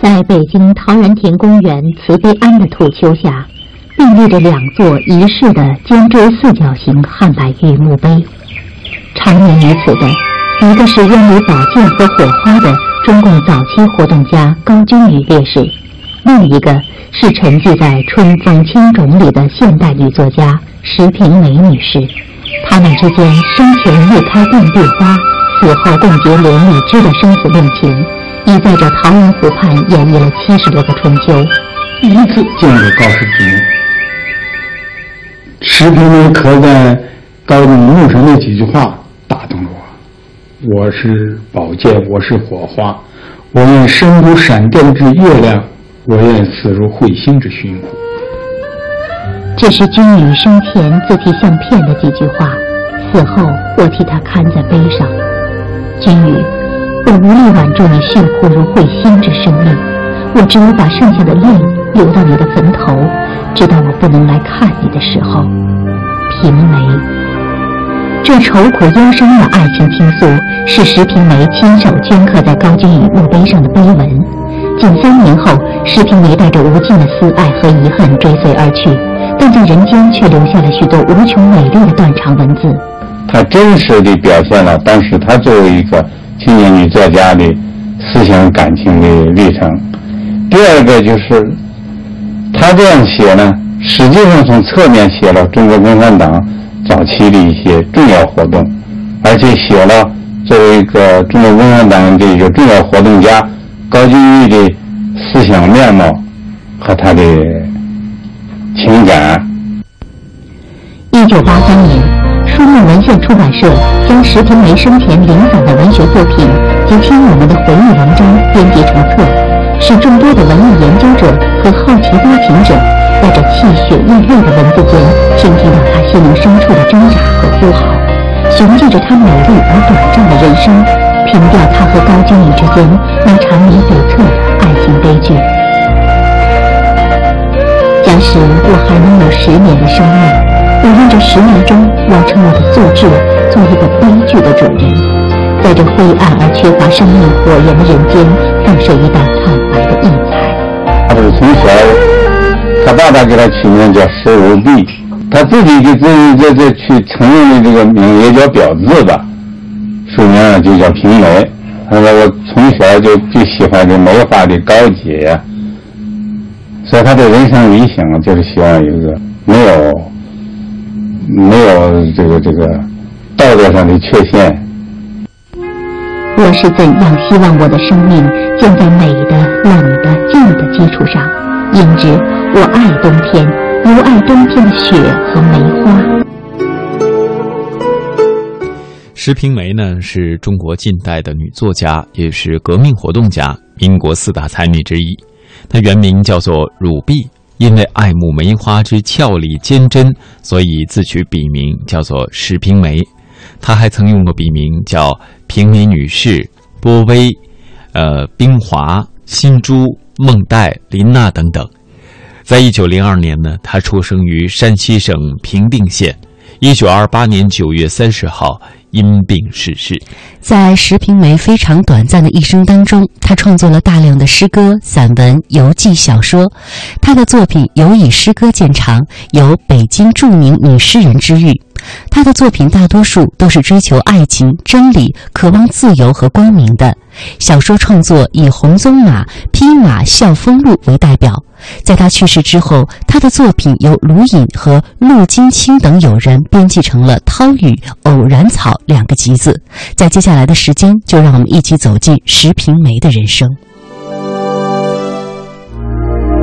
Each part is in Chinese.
在北京陶然亭公园慈悲庵的土丘下，并立着两座遗世的尖锥四角形汉白玉墓碑。长眠于此的，一个是拥有宝剑和火花的中共早期活动家高君宇烈士，另一个是沉寂在春风青冢里的现代女作家石平梅女士。他们之间生前未开并蒂花，死后共结连理枝的生死恋情，已在这桃源湖畔演绎了七十多个春秋。第一次见到高士平，石平梅刻在高中墓上那几句话打动了我：我是宝剑，我是火花，我愿身如闪电之月亮，我愿死如彗星之寻虎。这是君宇生前自题相片的几句话，死后我替他看在碑上。君宇，我无力挽住你血枯如彗星之生命，我只有把剩下的泪流到你的坟头，直到我不能来看你的时候。平梅，这愁苦忧伤的爱情倾诉，是石平梅亲手镌刻在高君宇墓碑上的碑文。近三年后，石平梅带着无尽的思爱和遗恨追随而去。但在人间却留下了许多无穷美丽的断肠文字。他真实地表现了当时他作为一个青年女作家的思想感情的历程。第二个就是，他这样写呢，实际上从侧面写了中国共产党早期的一些重要活动，而且写了作为一个中国共产党的一个重要活动家高君玉的思想面貌和他的。情感。一九八三年，书梦文献出版社将石平梅生前零散的文学作品及亲友们的回忆文章编辑成册，使众多的文艺研究者和好奇多情者，在这气血溢泪的文字间，倾听到他心灵深处的挣扎和呼号，雄踞着他美丽而短暂的人生，凭吊他和高君宇之间那缠绵悱恻的爱情悲剧。假使我还能有十年的生命，这十年中完成我的作志，做一个悲剧的主人，在这灰暗而缺乏生命火焰的人间，放射一道惨白的异彩。他是从小，他爸爸给他起名叫石如璧，他自己给自己这这去承认的这个名也叫表字吧，书名就叫平梅。他说我从小就就喜欢这梅花的高洁呀。所以他的人生理想就是希望有一个没有没有这个这个道德上的缺陷。我是怎样希望我的生命建在美的、冷的、静的基础上？因之，我爱冬天，如爱冬天的雪和梅花。石平梅呢，是中国近代的女作家，也是革命活动家，民国四大才女之一。她原名叫做汝璧，因为爱慕梅花之俏丽坚贞，所以自取笔名叫做石平梅。她还曾用过笔名叫平梅女士、波薇、呃冰华、新珠、孟黛、林娜等等。在一九零二年呢，她出生于山西省平定县。一九二八年九月三十号。因病逝世。在石平梅非常短暂的一生当中，他创作了大量的诗歌、散文、游记、小说。他的作品尤以诗歌见长，有北京著名女诗人之誉。他的作品大多数都是追求爱情、真理、渴望自由和光明的。小说创作以《红鬃马》《披马啸风录》为代表。在他去世之后，他的作品由卢隐和陆金清等友人编辑成了《涛雨》《偶然草》两个集子。在接下来的时间，就让我们一起走进石平梅的人生。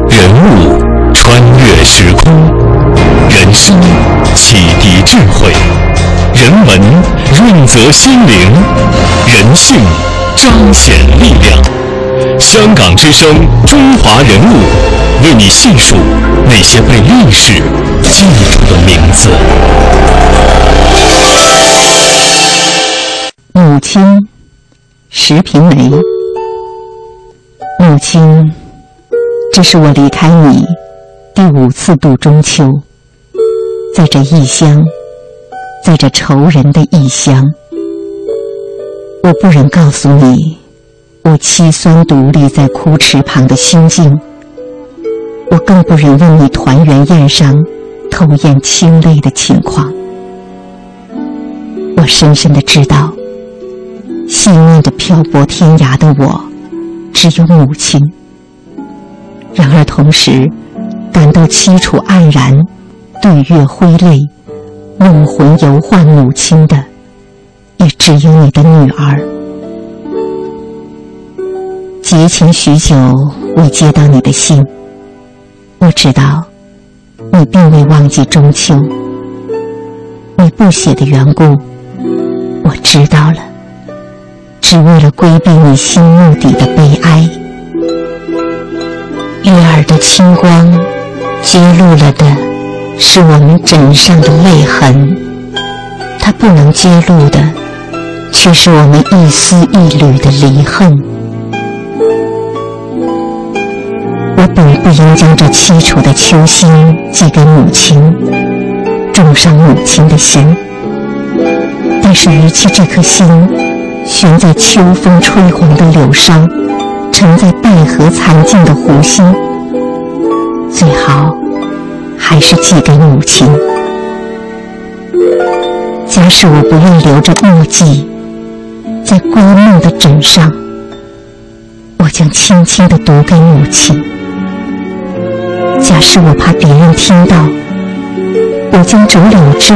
人物穿越时空。人生启迪智慧，人文润泽心灵，人性彰显力量。香港之声，中华人物，为你细数那些被历史记住的名字。母亲，石平梅。母亲，这是我离开你第五次度中秋。在这异乡，在这愁人的异乡，我不忍告诉你，我凄酸独立在枯池旁的心境。我更不忍问你团圆宴上偷咽清泪的情况。我深深的知道，细腻的漂泊天涯的我，只有母亲。然而同时，感到凄楚黯然、对月挥泪、梦魂游唤母亲的，也只有你的女儿。结情许久，未接到你的信。我知道，你并未忘记中秋。你不写的缘故，我知道了，只为了规避你心目底的悲哀。月儿的清光，揭露了的是我们枕上的泪痕；它不能揭露的，却是我们一丝一缕的离恨。我本不应将这凄楚的秋心寄给母亲，重伤母亲的心。但是，与其这颗心悬在秋风吹红的柳梢，沉在带河残尽的湖心，最好还是寄给母亲。假使我不愿留着墨迹在归梦的枕上，我将轻轻地读给母亲。假使我怕别人听到，我将折柳枝、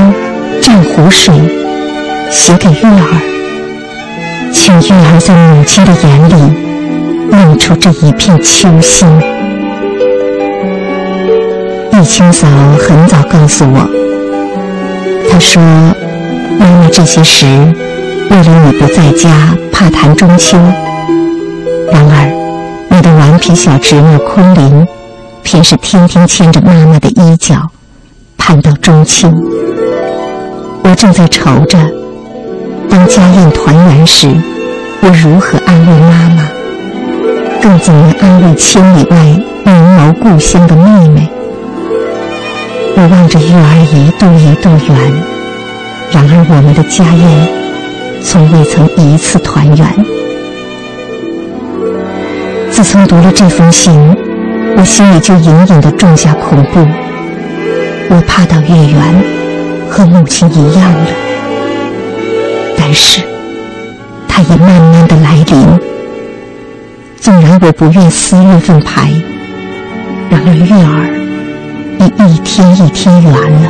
蘸湖水写给月儿，请月儿在母亲的眼里弄出这一片秋心。易清嫂很早告诉我，她说：“妈妈这些时为了你不在家，怕谈中秋。然而，你的顽皮小侄女昆凌。”偏是天天牵着妈妈的衣角，盼到中秋。我正在愁着，当家宴团圆时，我如何安慰妈妈？更怎能安慰千里外凝眸故乡的妹妹？我望着月儿一度一度圆，然而我们的家宴，从未曾一次团圆。自从读了这封信。我心里就隐隐的种下恐怖，我怕到月圆和母亲一样了。于是，它也慢慢的来临。纵然我不愿撕月份牌，然而月儿已一天一天圆了。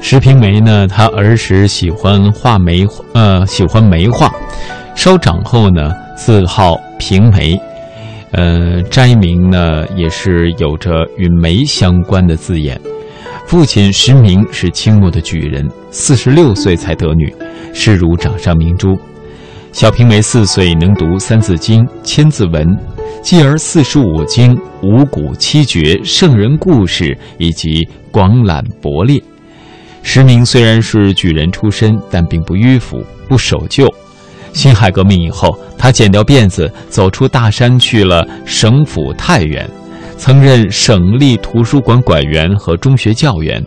石平梅呢？她儿时喜欢画梅，呃，喜欢梅画。稍长后呢，自号平梅，呃，斋名呢也是有着与梅相关的字眼。父亲石明是清末的举人，四十六岁才得女，视如掌上明珠。小平梅四岁能读《三字经》《千字文》，继而四书五经、五谷七绝、圣人故事以及广览博列。石明虽然是举人出身，但并不迂腐，不守旧。辛亥革命以后，他剪掉辫子，走出大山，去了省府太原，曾任省立图书馆馆员和中学教员。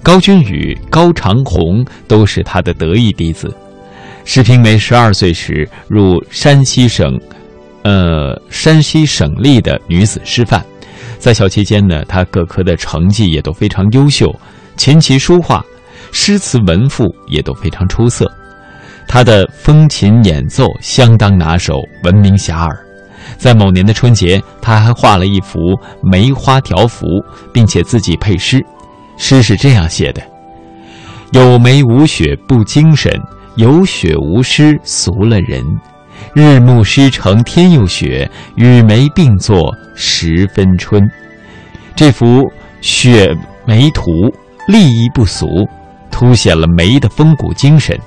高君宇、高长虹都是他的得意弟子。石平梅十二岁时入山西省，呃，山西省立的女子师范，在校期间呢，她各科的成绩也都非常优秀，琴棋书画、诗词文赋也都非常出色。他的风琴演奏相当拿手，闻名遐迩。在某年的春节，他还画了一幅梅花条幅，并且自己配诗。诗是这样写的：“有梅无雪不精神，有雪无诗俗了人。日暮诗成天又雪，与梅并作十分春。”这幅雪梅图立意不俗，凸显了梅的风骨精神。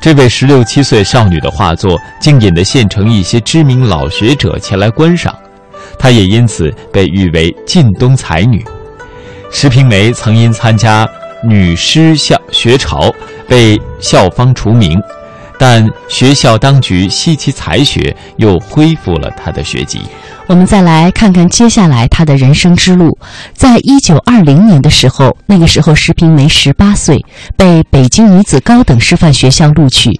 这位十六七岁少女的画作，竟引得县城一些知名老学者前来观赏，她也因此被誉为晋东才女。石平梅曾因参加女诗校学潮，被校方除名，但学校当局惜其才学，又恢复了他的学籍。我们再来看看接下来他的人生之路。在一九二零年的时候，那个时候石平梅十八岁，被北京女子高等师范学校录取，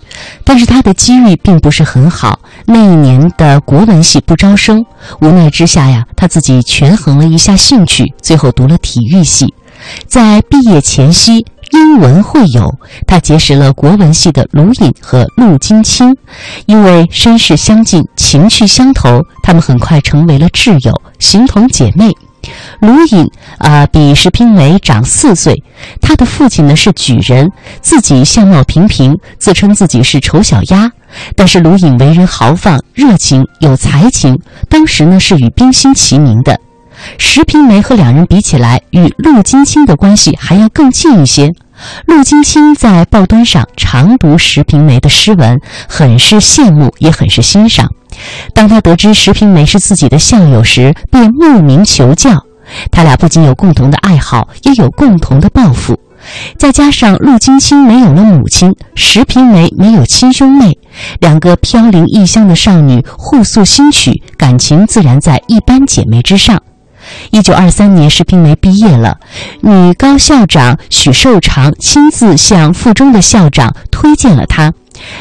但是他的机遇并不是很好。那一年的国文系不招生，无奈之下呀，他自己权衡了一下兴趣，最后读了体育系。在毕业前夕。英文会友，他结识了国文系的卢隐和陆金清，因为身世相近，情趣相投，他们很快成为了挚友，形同姐妹。卢隐啊，比石平梅长四岁，他的父亲呢是举人，自己相貌平平，自称自己是丑小鸭。但是卢隐为人豪放、热情、有才情，当时呢是与冰心齐名的。石平梅和两人比起来，与陆金清的关系还要更近一些。陆金清在报端上常读石平梅的诗文，很是羡慕，也很是欣赏。当他得知石平梅是自己的校友时，便慕名求教。他俩不仅有共同的爱好，也有共同的抱负。再加上陆金清没有了母亲，石平梅没有亲兄妹，两个飘零异乡的少女互诉心曲，感情自然在一般姐妹之上。一九二三年，石平梅毕业了，女高校长许寿长亲自向附中的校长推荐了她。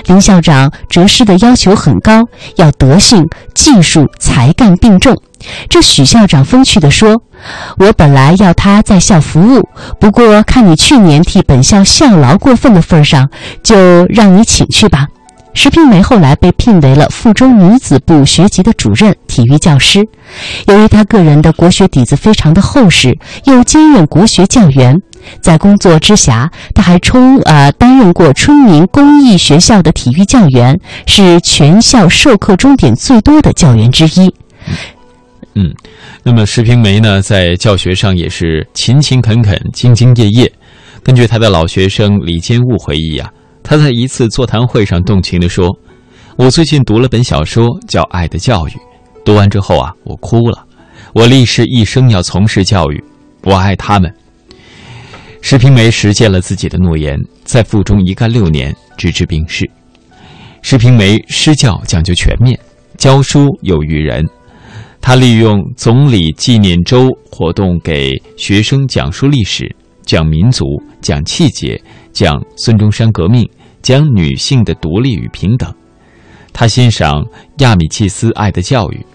林校长哲师的要求很高，要德性、技术、才干并重。这许校长风趣地说：“我本来要他在校服务，不过看你去年替本校效劳过分的份上，就让你请去吧。”石平梅后来被聘为了附中女子部学籍的主任、体育教师。由于她个人的国学底子非常的厚实，又兼任国学教员，在工作之暇，她还充呃担任过春明公益学校的体育教员，是全校授课终点最多的教员之一。嗯，那么石平梅呢，在教学上也是勤勤恳恳、兢兢业业。根据他的老学生李坚悟回忆啊。他在一次座谈会上动情地说：“我最近读了本小说，叫《爱的教育》。读完之后啊，我哭了。我立誓一生要从事教育，我爱他们。”石平梅实现了自己的诺言，在附中一干六年，直至病逝。石平梅施教讲究全面，教书有育人。他利用总理纪念周活动给学生讲述历史、讲民族、讲气节。讲孙中山革命，讲女性的独立与平等。他欣赏亚米契斯《爱的教育》，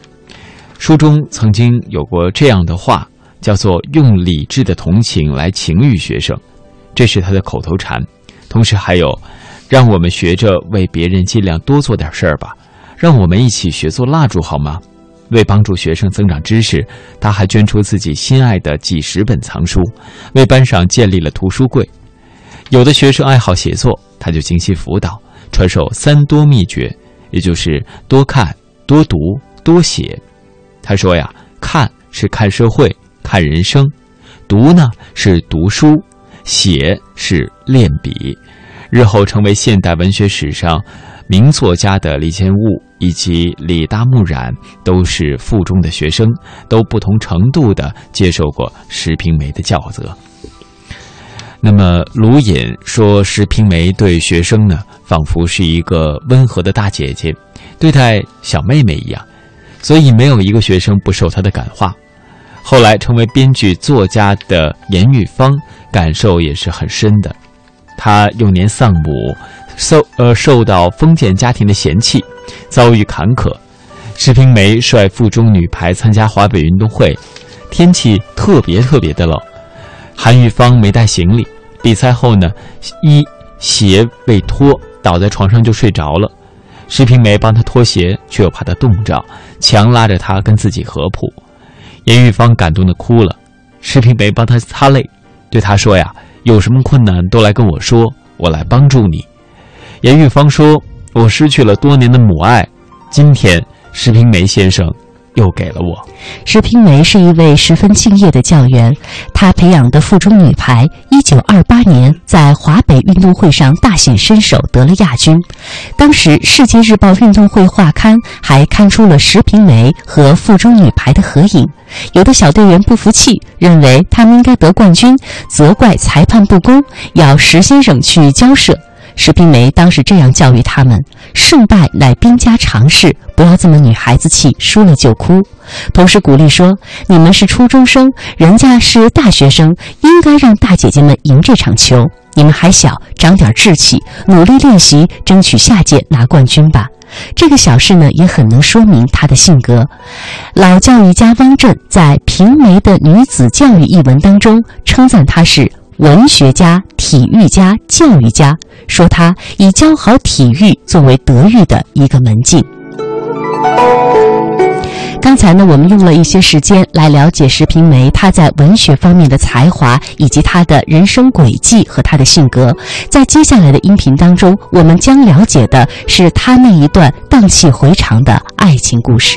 书中曾经有过这样的话，叫做“用理智的同情来情育学生”，这是他的口头禅。同时还有，让我们学着为别人尽量多做点事儿吧，让我们一起学做蜡烛好吗？为帮助学生增长知识，他还捐出自己心爱的几十本藏书，为班上建立了图书柜。有的学生爱好写作，他就精心辅导，传授三多秘诀，也就是多看、多读、多写。他说呀，看是看社会、看人生，读呢是读书，写是练笔。日后成为现代文学史上名作家的李建悟以及李大木染，都是附中的学生，都不同程度的接受过石平梅的教责。那么，卢隐说，石平梅对学生呢，仿佛是一个温和的大姐姐，对待小妹妹一样，所以没有一个学生不受她的感化。后来成为编剧作家的严玉芳，感受也是很深的。她幼年丧母，受呃受到封建家庭的嫌弃，遭遇坎坷。石平梅率附中女排参加华北运动会，天气特别特别的冷，韩玉芳没带行李。比赛后呢，衣鞋未脱，倒在床上就睡着了。石平梅帮他脱鞋，却又怕他冻着，强拉着他跟自己合谱。严玉芳感动的哭了，石平梅帮他擦泪，对他说：“呀，有什么困难都来跟我说，我来帮助你。”严玉芳说：“我失去了多年的母爱，今天石平梅先生。”又给了我。石平梅是一位十分敬业的教员，她培养的附中女排，一九二八年在华北运动会上大显身手，得了亚军。当时《世界日报运动会画刊还刊出了石平梅和附中女排的合影。有的小队员不服气，认为他们应该得冠军，责怪裁判不公，要石先生去交涉。石平梅当时这样教育他们：“胜败乃兵家常事，不要这么女孩子气，输了就哭。”同时鼓励说：“你们是初中生，人家是大学生，应该让大姐姐们赢这场球。你们还小，长点志气，努力练习，争取下届拿冠军吧。”这个小事呢，也很能说明他的性格。老教育家汪震在《平梅的女子教育》一文当中称赞她是。文学家、体育家、教育家，说他以教好体育作为德育的一个门径。刚才呢，我们用了一些时间来了解石平梅她在文学方面的才华，以及她的人生轨迹和她的性格。在接下来的音频当中，我们将了解的是她那一段荡气回肠的爱情故事。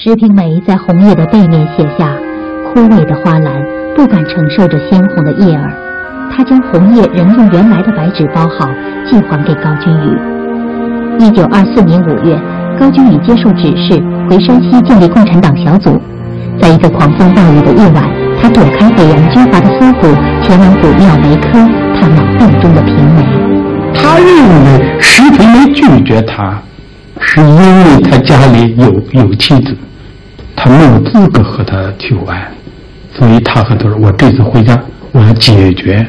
石平梅在红叶的背面写下：“枯萎的花篮不敢承受着鲜红的叶儿。”她将红叶仍用原来的白纸包好，寄还给高君宇。一九二四年五月，高君宇接受指示回山西建立共产党小组。在一个狂风暴雨的夜晚，他躲开北洋军阀的搜捕，前往古庙梅科探望病中的平梅。他认为石平梅拒绝他，是因为他家里有有妻子。他没有资格和他去玩，所以他和他说：“我这次回家，我要解决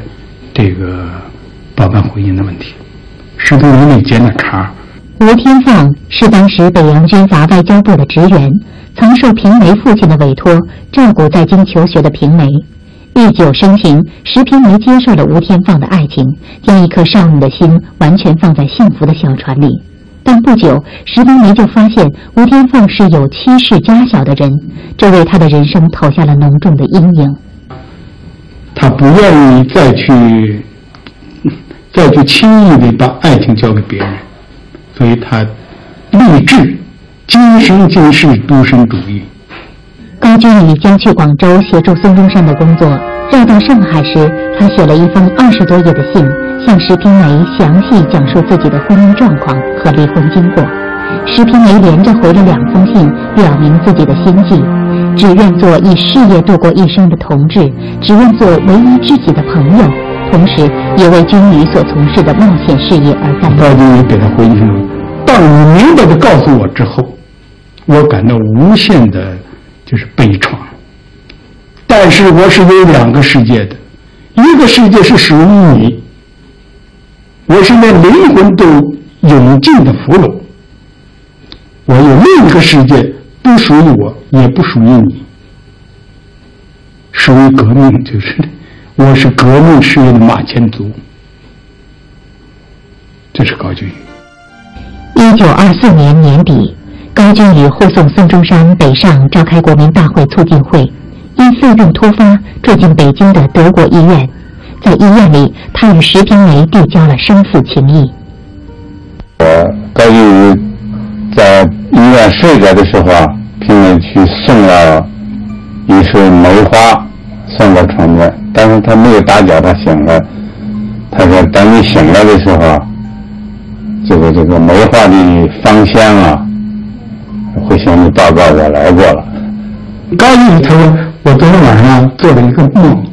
这个包办婚姻的问题。”石平梅没接那茬。吴天放是当时北洋军阀外交部的职员，曾受平梅父亲的委托照顾在京求学的平梅。日久生情，石平梅接受了吴天放的爱情，将一颗少女的心完全放在幸福的小船里。但不久，石平梅就发现吴天凤是有妻室家小的人，这为他的人生投下了浓重的阴影。他不愿意再去，再去轻易的把爱情交给别人，所以他立志今生今世独身主义。高君宇将去广州协助孙中山的工作，绕到上海时，他写了一封二十多页的信。向石平梅详细讲述自己的婚姻状况和离婚经过。石平梅连着回了两封信，表明自己的心迹，只愿做以事业度过一生的同志，只愿做唯一知己的朋友，同时也为军旅所从事的冒险事业而担忧。高君宇给他回信说：“当你明白的告诉我之后，我感到无限的，就是悲怆。但是我是有两个世界的，一个世界是属于你。”我是那灵魂都永尽的俘虏，我有另一个世界，不属于我，也不属于你，属于革命，就是我是革命事业的马前卒。这是高君。一九二四年年底，高君宇护送孙中山北上召开国民大会促进会，因肺病突发，住进北京的德国医院。在医院里，他与石平梅递交了生死情谊。我高玉宇在医院睡着的时候啊，平梅去送了一束梅花送到床边，但是他没有打搅他醒了。他说：“等你醒来的时候啊，这个这个梅花的芳香啊，会向你报告我来过了。”高玉宇他说：“我昨天晚上做了一个梦。”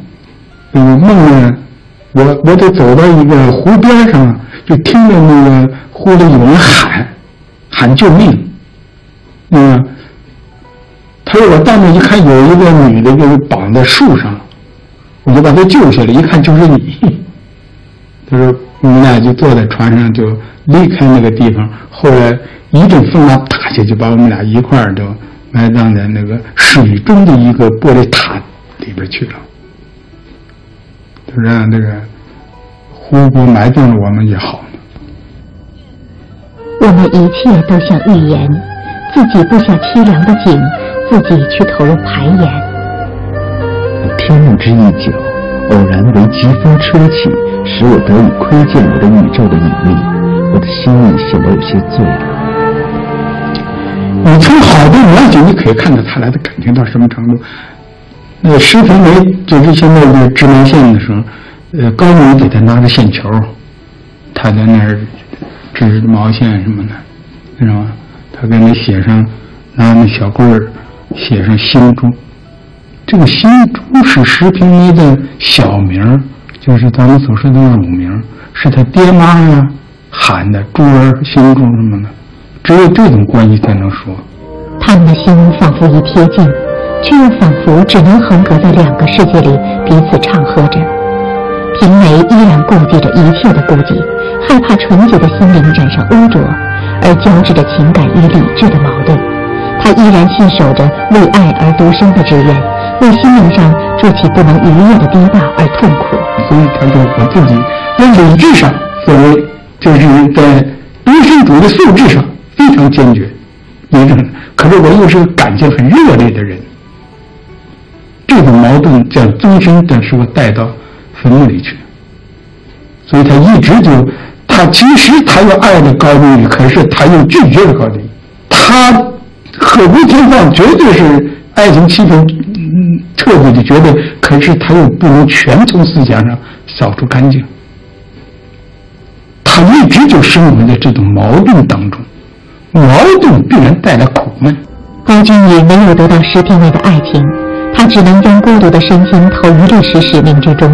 梦呢，我我得走到一个湖边上，就听见那个湖里有人喊，喊救命。嗯，他说我到那一看，有一个女的就是绑在树上，我就把她救下来，一看就是你。他说我们俩就坐在船上就离开那个地方，后来一阵风浪打下去，把我们俩一块儿都埋葬在那个水中的一个玻璃塔里边去了。让这个湖泊埋葬了我们也好。我们一切都像预言，自己布下凄凉的景，自己去投入排演。天幕之一角，偶然为疾风吹起，使我得以窥见我的宇宙的隐秘，我的心里显得有些醉了。你从好多描写，你可以看到他俩的感情到什么程度。那个施平梅就是现在的织毛线的时候，呃，高明给他拿个线球，他在那儿织毛线什么的，知道吗？他给你写上，拿那小棍儿写上心珠。这个心珠是施平梅的小名，就是咱们所说的乳名，是他爹妈呀喊的珠儿、心珠什么的。只有这种关系才能说。他们的心仿佛一贴近，却又仿佛只能横隔在两个世界里，彼此唱和着。平梅依然顾忌着一切的顾忌，害怕纯洁的心灵染上污浊，而交织着情感与理智的矛盾。他依然信守着为爱而独身的志愿，为心灵上筑起不能逾越的堤坝而痛苦。所以他说：“我自己在理智上，所谓就是在独身主的素质上。”非常坚决，一种，可是我又是个感情很热烈的人，这种矛盾将终身的使我带到坟墓里去，所以他一直就，他其实他又爱的高丽宇，可是他又拒绝了高丽宇，他和吴天放绝对是爱情气氛特别的绝对，可是他又不能全从思想上扫除干净，他一直就生活在这种矛盾当中。矛盾必然带来苦闷。高君宇没有得到石天伟的爱情，他只能将孤独的身心投于历史使命之中。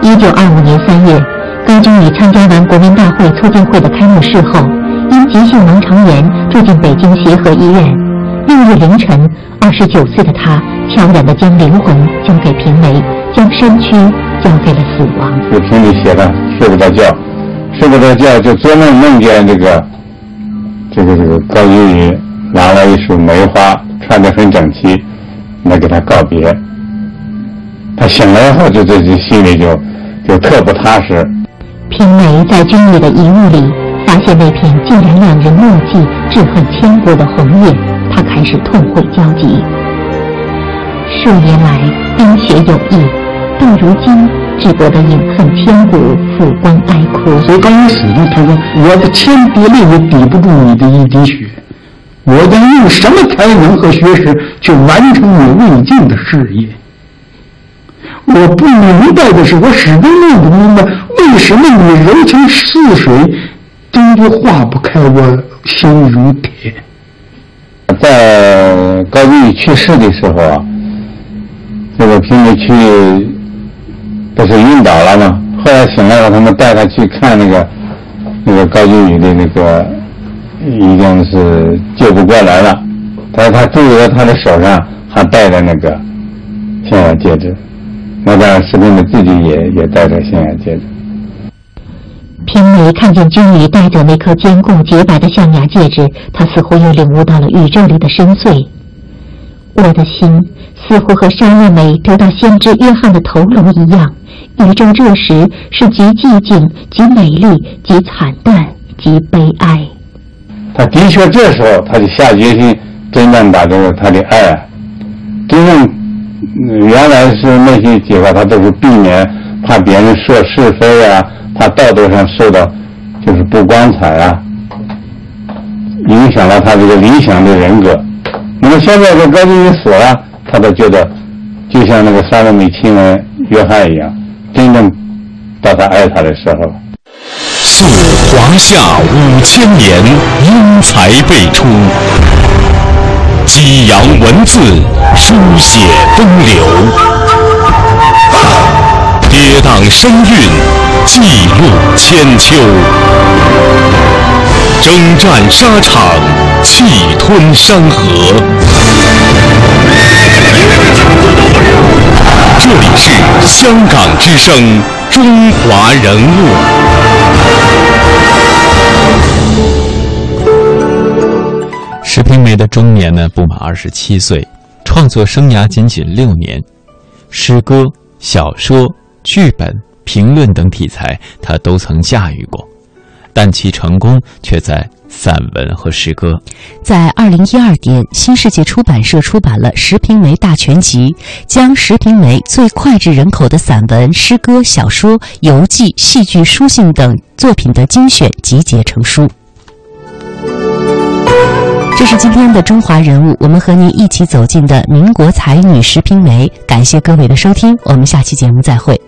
一九二五年三月，高君宇参加完国民大会促进会的开幕式后，因急性盲肠炎住进北京协和医院。六日凌晨，二十九岁的他悄然地将灵魂交给平梅，将身躯交给了死亡。就评里写的，睡不着觉，睡不着觉就做梦梦见这个。这个这个高君宇拿了一束梅花，穿得很整齐，来给他告别。他醒来以后，就自己心里就就特不踏实。平梅在君宇的遗物里发现那片竟然让人默契、志恨千古的红叶，他开始痛悔交集。数年来冰雪有意，到如今只觉得饮恨千古，抚光哀哭。所以高于死呢，他说：“我的千滴泪也抵不住你的一滴血，我将用什么才能和学识去完成你未尽的事业？我不明白的是，我始终弄不明白，为什么你柔情似水，终究化不开我心如铁。”在高君宇去世的时候啊。这个平时去不是晕倒了吗？后来醒来了，他们带他去看那个那个高俊宇的那个，已经是救不过来了。但是他注意到他的手上还戴着那个象牙戒指，那当然，士兵们自己也也戴着象牙戒指。平梅看见君宇戴着那颗坚固洁白的象牙戒指，他似乎又领悟到了宇宙里的深邃。我的心。似乎和沙月美得到先知约翰的头颅一样，宇宙这时是极寂静、极美丽、极惨淡、极悲哀。他的确这时候他就下决心，真正把这个他的爱，真正原来是那些计划，他都是避免，怕别人说是非啊，怕道德上受到就是不光彩啊，影响了他这个理想的人格。那么现在这高进宇死了。他都觉得，就像那个萨罗美亲吻约翰一样，真正到他爱他的时候。溯华夏五千年，英才辈出；激扬文字，书写风流；跌宕声韵，记录千秋；征战沙场，气吞山河。这里是香港之声《中华人物》。石平梅的中年呢不满二十七岁，创作生涯仅仅六年，诗歌、小说、剧本、评论等题材，他都曾驾驭过，但其成功却在散文和诗歌。在二零一二年，新世界出版社出版了《石平梅大全集》，将石平梅最脍炙人口的散文、诗歌、小说、游记、戏剧、书信等作品的精选集结成书。这是今天的中华人物，我们和您一起走进的民国才女石平梅。感谢各位的收听，我们下期节目再会。